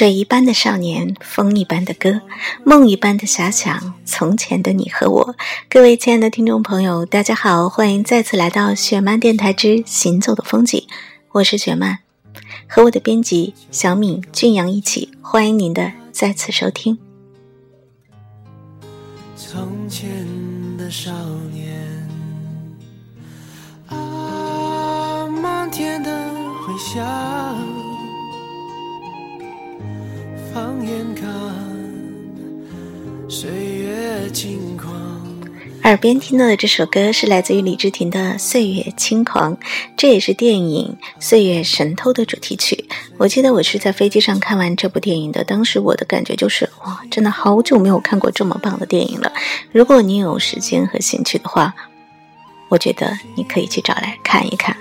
水一般的少年，风一般的歌，梦一般的遐想，从前的你和我。各位亲爱的听众朋友，大家好，欢迎再次来到雪漫电台之行走的风景，我是雪漫，和我的编辑小敏、俊阳一起，欢迎您的再次收听。从前的少年，啊，漫天的回响，放眼看岁月轻狂耳边听到的这首歌是来自于李治廷的《岁月轻狂》，这也是电影《岁月神偷》的主题曲。我记得我是在飞机上看完这部电影的，当时我的感觉就是哇，真的好久没有看过这么棒的电影了。如果你有时间和兴趣的话，我觉得你可以去找来看一看。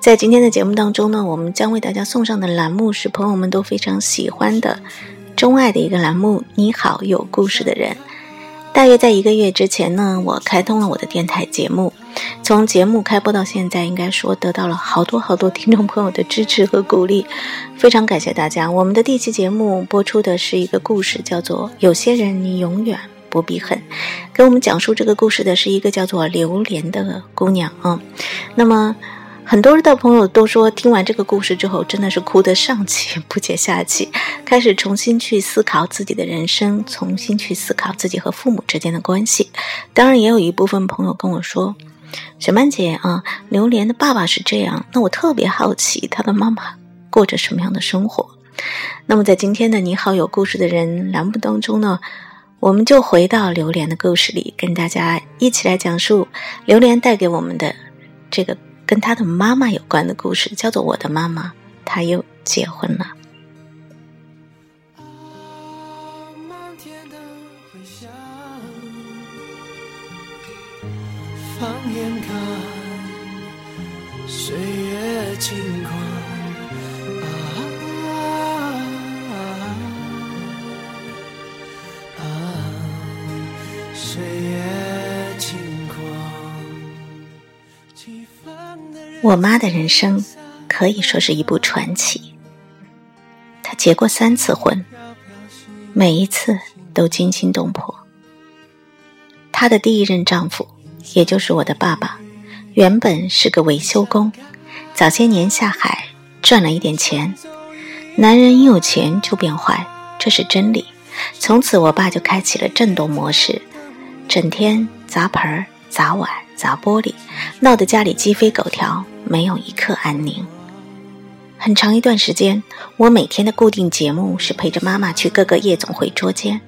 在今天的节目当中呢，我们将为大家送上的栏目是朋友们都非常喜欢的、钟爱的一个栏目——你好，有故事的人。大约在一个月之前呢，我开通了我的电台节目。从节目开播到现在，应该说得到了好多好多听众朋友的支持和鼓励，非常感谢大家。我们的第一期节目播出的是一个故事，叫做《有些人你永远不必恨》。给我们讲述这个故事的是一个叫做榴莲的姑娘啊。那么。很多的朋友都说，听完这个故事之后，真的是哭得上气不接下气，开始重新去思考自己的人生，重新去思考自己和父母之间的关系。当然，也有一部分朋友跟我说：“小曼姐啊，榴莲的爸爸是这样，那我特别好奇他的妈妈过着什么样的生活。”那么，在今天的《你好，有故事的人》栏目当中呢，我们就回到榴莲的故事里，跟大家一起来讲述榴莲带给我们的这个。跟他的妈妈有关的故事，叫做《我的妈妈》，他又结婚了。放眼看，岁月轻狂我妈的人生可以说是一部传奇。她结过三次婚，每一次都惊心动魄。她的第一任丈夫，也就是我的爸爸，原本是个维修工，早些年下海赚了一点钱。男人一有钱就变坏，这是真理。从此，我爸就开启了震动模式，整天砸盆、砸碗。砸玻璃，闹得家里鸡飞狗跳，没有一刻安宁。很长一段时间，我每天的固定节目是陪着妈妈去各个夜总会捉奸，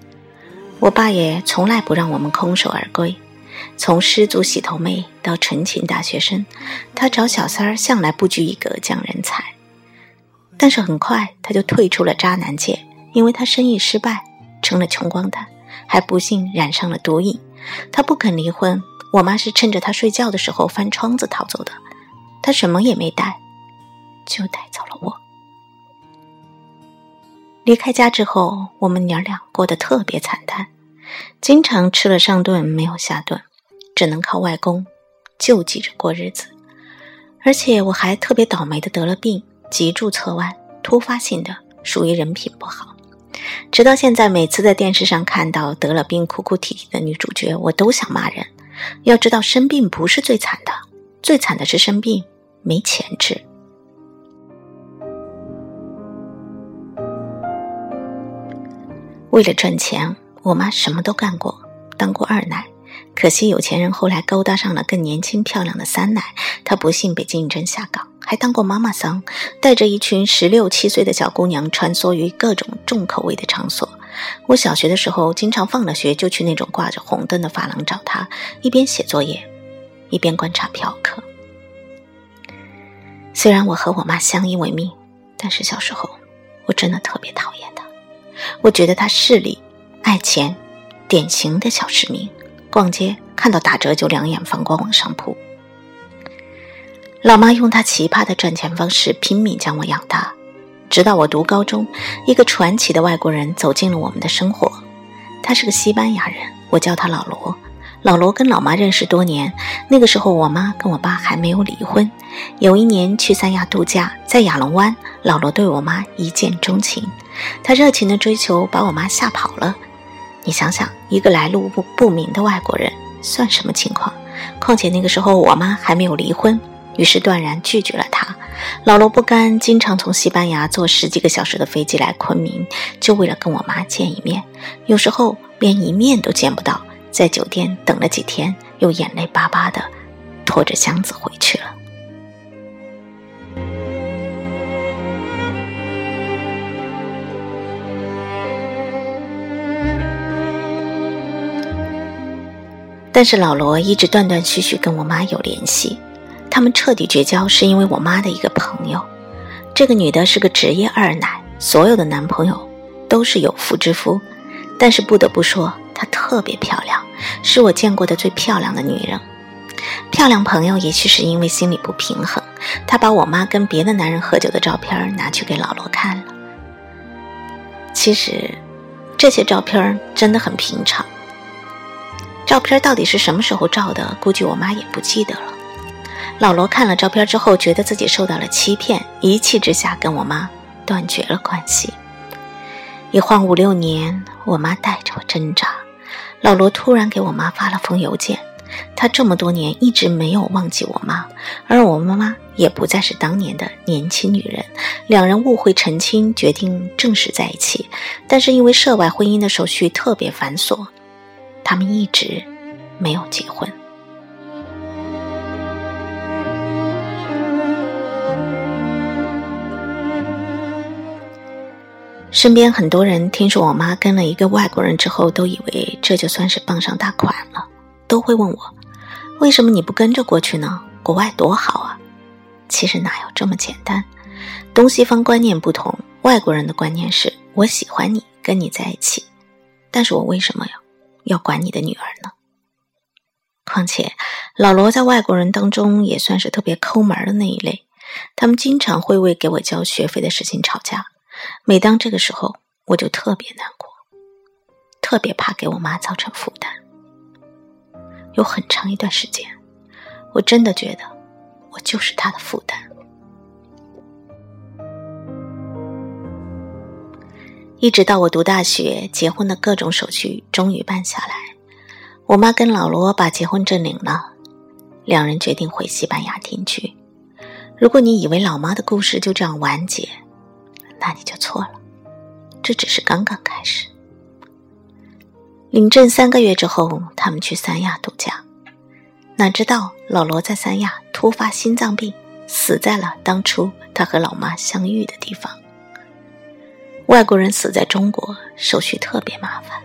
我爸也从来不让我们空手而归。从失足洗头妹到纯情大学生，他找小三儿向来不拘一格，讲人才。但是很快他就退出了渣男界，因为他生意失败，成了穷光蛋，还不幸染上了毒瘾。他不肯离婚。我妈是趁着他睡觉的时候翻窗子逃走的，他什么也没带，就带走了我。离开家之后，我们娘俩过得特别惨淡，经常吃了上顿没有下顿，只能靠外公救济着过日子。而且我还特别倒霉的得了病，脊柱侧弯，突发性的，属于人品不好。直到现在，每次在电视上看到得了病哭哭啼啼的女主角，我都想骂人。要知道，生病不是最惨的，最惨的是生病没钱治。为了赚钱，我妈什么都干过，当过二奶。可惜有钱人后来勾搭上了更年轻漂亮的三奶，她不幸被竞争下岗，还当过妈妈桑，带着一群十六七岁的小姑娘穿梭于各种重口味的场所。我小学的时候，经常放了学就去那种挂着红灯的发廊找她，一边写作业，一边观察嫖客。虽然我和我妈相依为命，但是小时候我真的特别讨厌他。我觉得他势利、爱钱，典型的小市民。逛街看到打折就两眼放光往上扑。老妈用她奇葩的赚钱方式拼命将我养大，直到我读高中，一个传奇的外国人走进了我们的生活。他是个西班牙人，我叫他老罗。老罗跟老妈认识多年，那个时候我妈跟我爸还没有离婚。有一年去三亚度假，在亚龙湾，老罗对我妈一见钟情，他热情的追求把我妈吓跑了。你想想，一个来路不不明的外国人算什么情况？况且那个时候我妈还没有离婚，于是断然拒绝了他。老罗不甘，经常从西班牙坐十几个小时的飞机来昆明，就为了跟我妈见一面，有时候连一面都见不到。在酒店等了几天，又眼泪巴巴的拖着箱子回去了。但是老罗一直断断续续跟我妈有联系，他们彻底绝交是因为我妈的一个朋友。这个女的是个职业二奶，所有的男朋友都是有妇之夫，但是不得不说。她特别漂亮，是我见过的最漂亮的女人。漂亮朋友也许是因为心里不平衡，她把我妈跟别的男人喝酒的照片拿去给老罗看了。其实，这些照片真的很平常。照片到底是什么时候照的，估计我妈也不记得了。老罗看了照片之后，觉得自己受到了欺骗，一气之下跟我妈断绝了关系。一晃五六年，我妈带着我挣扎。老罗突然给我妈发了封邮件，他这么多年一直没有忘记我妈，而我妈妈也不再是当年的年轻女人。两人误会澄清，决定正式在一起，但是因为涉外婚姻的手续特别繁琐，他们一直没有结婚。身边很多人听说我妈跟了一个外国人之后，都以为这就算是傍上大款了，都会问我，为什么你不跟着过去呢？国外多好啊！其实哪有这么简单？东西方观念不同，外国人的观念是我喜欢你，跟你在一起，但是我为什么要要管你的女儿呢？况且老罗在外国人当中也算是特别抠门的那一类，他们经常会为给我交学费的事情吵架。每当这个时候，我就特别难过，特别怕给我妈造成负担。有很长一段时间，我真的觉得我就是她的负担。一直到我读大学，结婚的各种手续终于办下来，我妈跟老罗把结婚证领了，两人决定回西班牙定居。如果你以为老妈的故事就这样完结，那你就错了，这只是刚刚开始。领证三个月之后，他们去三亚度假，哪知道老罗在三亚突发心脏病，死在了当初他和老妈相遇的地方。外国人死在中国，手续特别麻烦，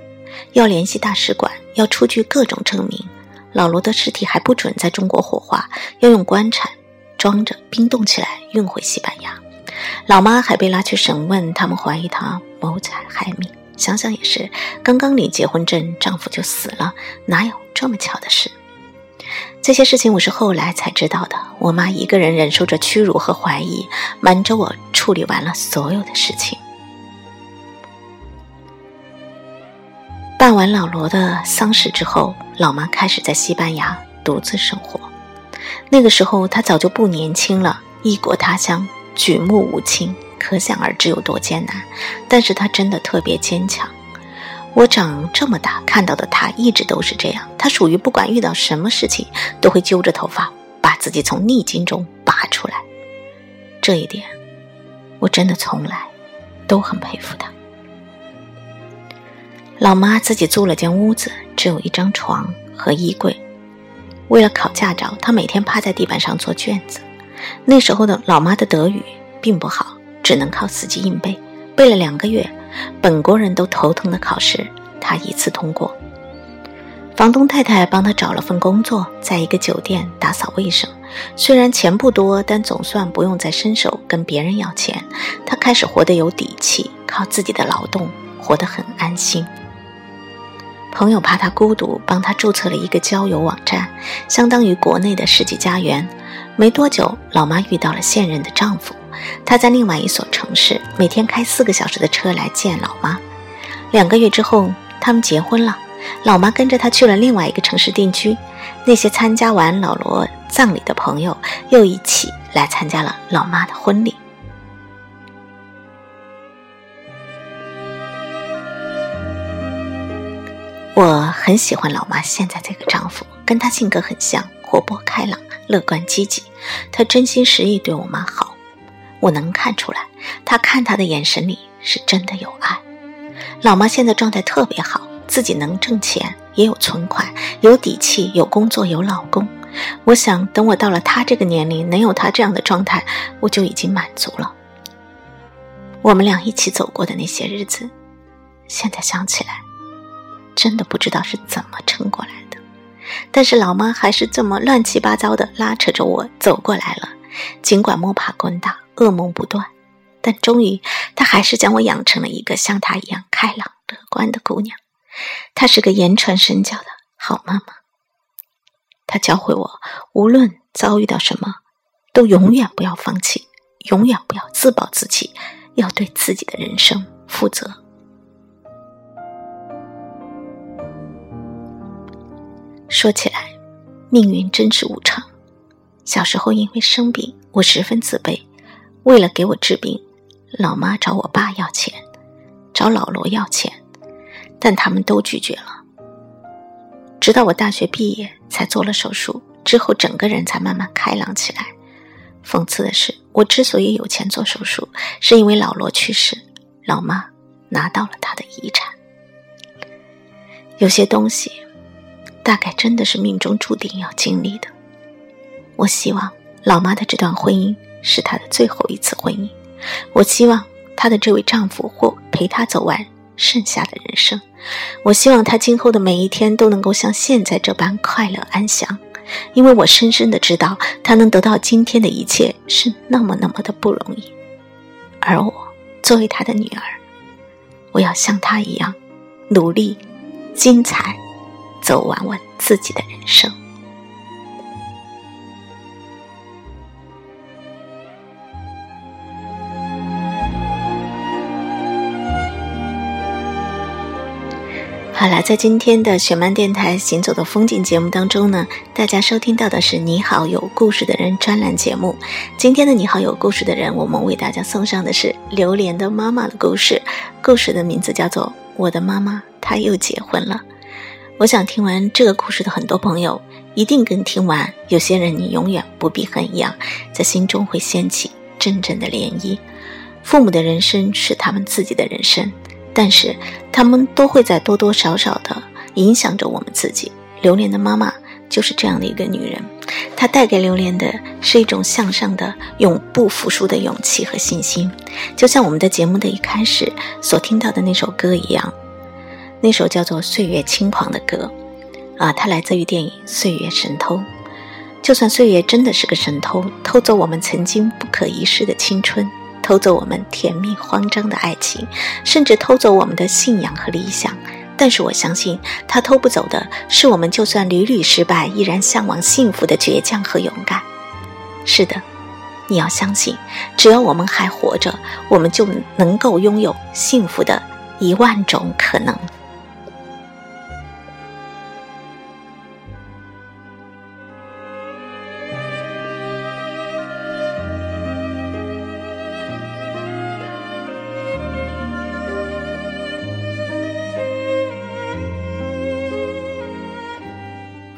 要联系大使馆，要出具各种证明。老罗的尸体还不准在中国火化，要用棺材装着冰冻起来运回西班牙。老妈还被拉去审问，他们怀疑她谋财害命。想想也是，刚刚领结婚证，丈夫就死了，哪有这么巧的事？这些事情我是后来才知道的。我妈一个人忍受着屈辱和怀疑，瞒着我处理完了所有的事情。办完老罗的丧事之后，老妈开始在西班牙独自生活。那个时候她早就不年轻了，异国他乡。举目无亲，可想而知有多艰难。但是他真的特别坚强。我长这么大看到的他一直都是这样。他属于不管遇到什么事情都会揪着头发把自己从逆境中拔出来。这一点，我真的从来都很佩服他。老妈自己租了间屋子，只有一张床和衣柜。为了考驾照，她每天趴在地板上做卷子。那时候的老妈的德语并不好，只能靠死记硬背，背了两个月，本国人都头疼的考试，她一次通过。房东太太帮她找了份工作，在一个酒店打扫卫生，虽然钱不多，但总算不用再伸手跟别人要钱。她开始活得有底气，靠自己的劳动活得很安心。朋友怕她孤独，帮她注册了一个交友网站，相当于国内的世纪佳缘。没多久，老妈遇到了现任的丈夫，他在另外一所城市，每天开四个小时的车来见老妈。两个月之后，他们结婚了。老妈跟着他去了另外一个城市定居。那些参加完老罗葬礼的朋友，又一起来参加了老妈的婚礼。我很喜欢老妈现在这个丈夫，跟她性格很像，活泼开朗、乐观积极。他真心实意对我妈好，我能看出来，他看她的眼神里是真的有爱。老妈现在状态特别好，自己能挣钱，也有存款，有底气，有工作，有老公。我想，等我到了她这个年龄，能有她这样的状态，我就已经满足了。我们俩一起走过的那些日子，现在想起来。真的不知道是怎么撑过来，但是老妈还是这么乱七八糟的拉扯着我走过来了。尽管摸爬滚打、噩梦不断，但终于她还是将我养成了一个像她一样开朗乐观的姑娘。她是个言传身教的好妈妈。她教会我，无论遭遇到什么，都永远不要放弃，永远不要自暴自弃，要对自己的人生负责。说起来，命运真是无常。小时候因为生病，我十分自卑。为了给我治病，老妈找我爸要钱，找老罗要钱，但他们都拒绝了。直到我大学毕业才做了手术，之后整个人才慢慢开朗起来。讽刺的是，我之所以有钱做手术，是因为老罗去世，老妈拿到了他的遗产。有些东西。大概真的是命中注定要经历的。我希望老妈的这段婚姻是她的最后一次婚姻。我希望她的这位丈夫或陪她走完剩下的人生。我希望她今后的每一天都能够像现在这般快乐安详。因为我深深的知道，她能得到今天的一切是那么那么的不容易。而我作为她的女儿，我要像她一样努力、精彩。走完我自己的人生。好了，在今天的雪漫电台行走的风景节目当中呢，大家收听到的是《你好，有故事的人》专栏节目。今天的《你好，有故事的人》，我们为大家送上的是榴莲的妈妈的故事。故事的名字叫做《我的妈妈，她又结婚了》。我想听完这个故事的很多朋友，一定跟听完有些人你永远不必恨一样，在心中会掀起阵阵的涟漪。父母的人生是他们自己的人生，但是他们都会在多多少少的影响着我们自己。榴莲的妈妈就是这样的一个女人，她带给榴莲的是一种向上的、永不服输的勇气和信心，就像我们的节目的一开始所听到的那首歌一样。那首叫做《岁月轻狂》的歌，啊，它来自于电影《岁月神偷》。就算岁月真的是个神偷，偷走我们曾经不可一世的青春，偷走我们甜蜜慌张的爱情，甚至偷走我们的信仰和理想，但是我相信，他偷不走的是我们就算屡屡失败，依然向往幸福的倔强和勇敢。是的，你要相信，只要我们还活着，我们就能够拥有幸福的一万种可能。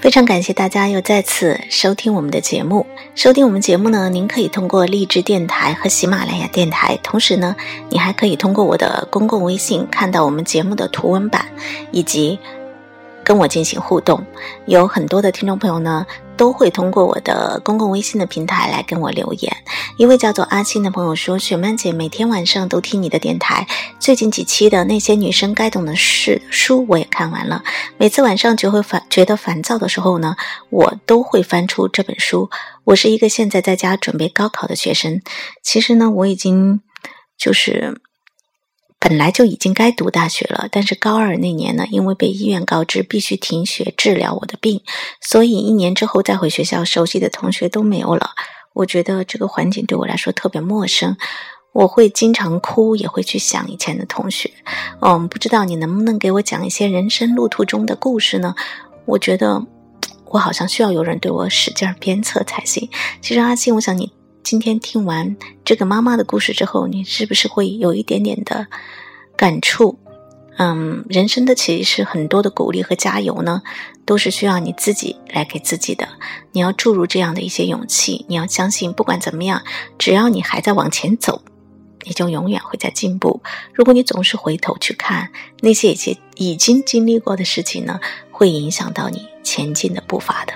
非常感谢大家又再次收听我们的节目。收听我们节目呢，您可以通过励志电台和喜马拉雅电台，同时呢，你还可以通过我的公共微信看到我们节目的图文版，以及跟我进行互动。有很多的听众朋友呢。都会通过我的公共微信的平台来跟我留言。一位叫做阿青的朋友说：“雪曼姐每天晚上都听你的电台，最近几期的那些女生该懂的事书我也看完了。每次晚上就会烦觉得烦躁的时候呢，我都会翻出这本书。我是一个现在在家准备高考的学生，其实呢，我已经就是本来就已经该读大学了，但是高二那年呢，因为被医院告知必须停学治疗我的病，所以一年之后再回学校，熟悉的同学都没有了。我觉得这个环境对我来说特别陌生，我会经常哭，也会去想以前的同学。嗯，不知道你能不能给我讲一些人生路途中的故事呢？我觉得我好像需要有人对我使劲鞭策才行。其实阿信，我想你。今天听完这个妈妈的故事之后，你是不是会有一点点的感触？嗯，人生的其实很多的鼓励和加油呢，都是需要你自己来给自己的。你要注入这样的一些勇气，你要相信，不管怎么样，只要你还在往前走，你就永远会在进步。如果你总是回头去看那些已经已经经历过的事情呢，会影响到你前进的步伐的。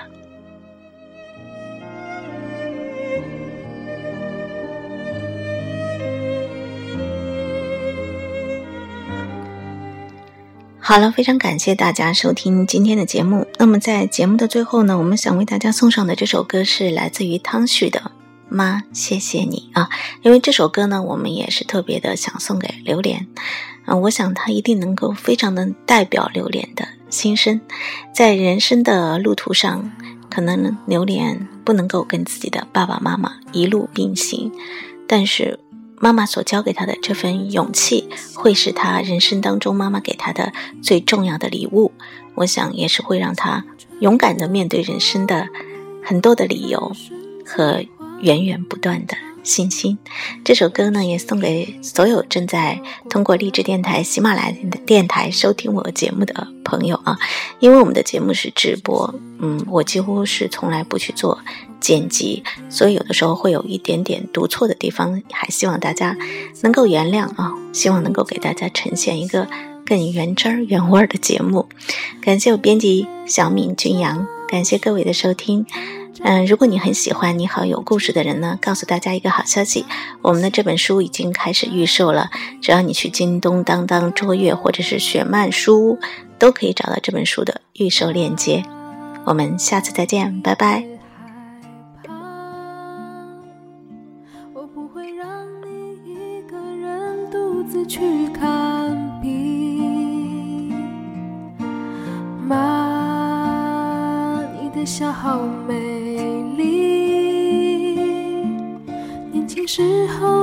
好了，非常感谢大家收听今天的节目。那么在节目的最后呢，我们想为大家送上的这首歌是来自于汤旭的《妈，谢谢你》啊，因为这首歌呢，我们也是特别的想送给榴莲啊，我想他一定能够非常的代表榴莲的心声。在人生的路途上，可能榴莲不能够跟自己的爸爸妈妈一路并行，但是。妈妈所教给他的这份勇气，会是他人生当中妈妈给他的最重要的礼物。我想，也是会让他勇敢的面对人生的很多的理由和源源不断的。信心，这首歌呢也送给所有正在通过励志电台、喜马拉雅的电台收听我节目的朋友啊，因为我们的节目是直播，嗯，我几乎是从来不去做剪辑，所以有的时候会有一点点读错的地方，还希望大家能够原谅啊，希望能够给大家呈现一个更原汁儿原味儿的节目。感谢我编辑小敏君阳，感谢各位的收听。嗯，如果你很喜欢《你好有故事的人》呢，告诉大家一个好消息，我们的这本书已经开始预售了。只要你去京东、当当、卓越或者是雪漫书屋，都可以找到这本书的预售链接。我们下次再见，拜拜。我不会让你一个人独自去看病。妈，你的笑好美。时候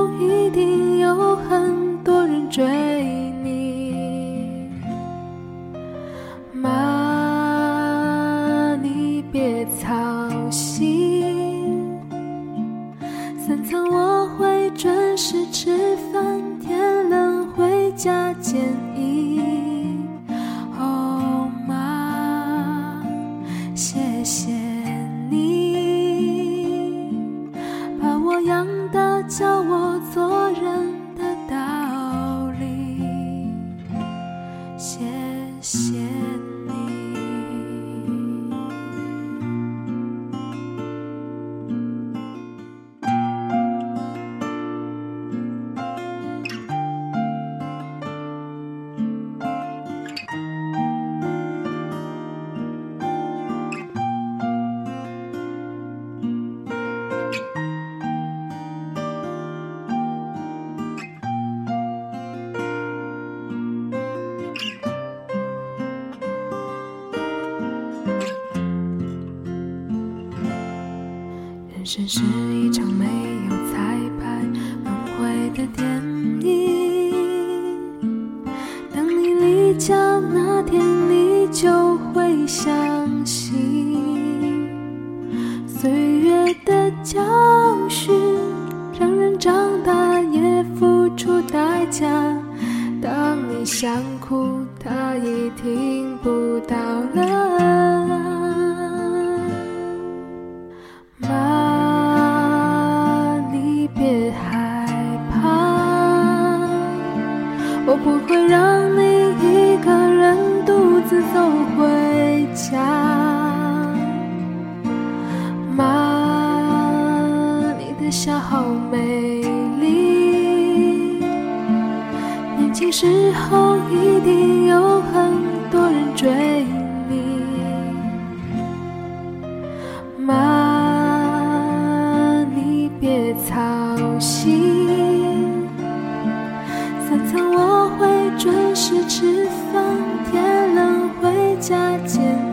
生是一场没有彩排轮回的电晚餐我会准时吃饭天冷回家见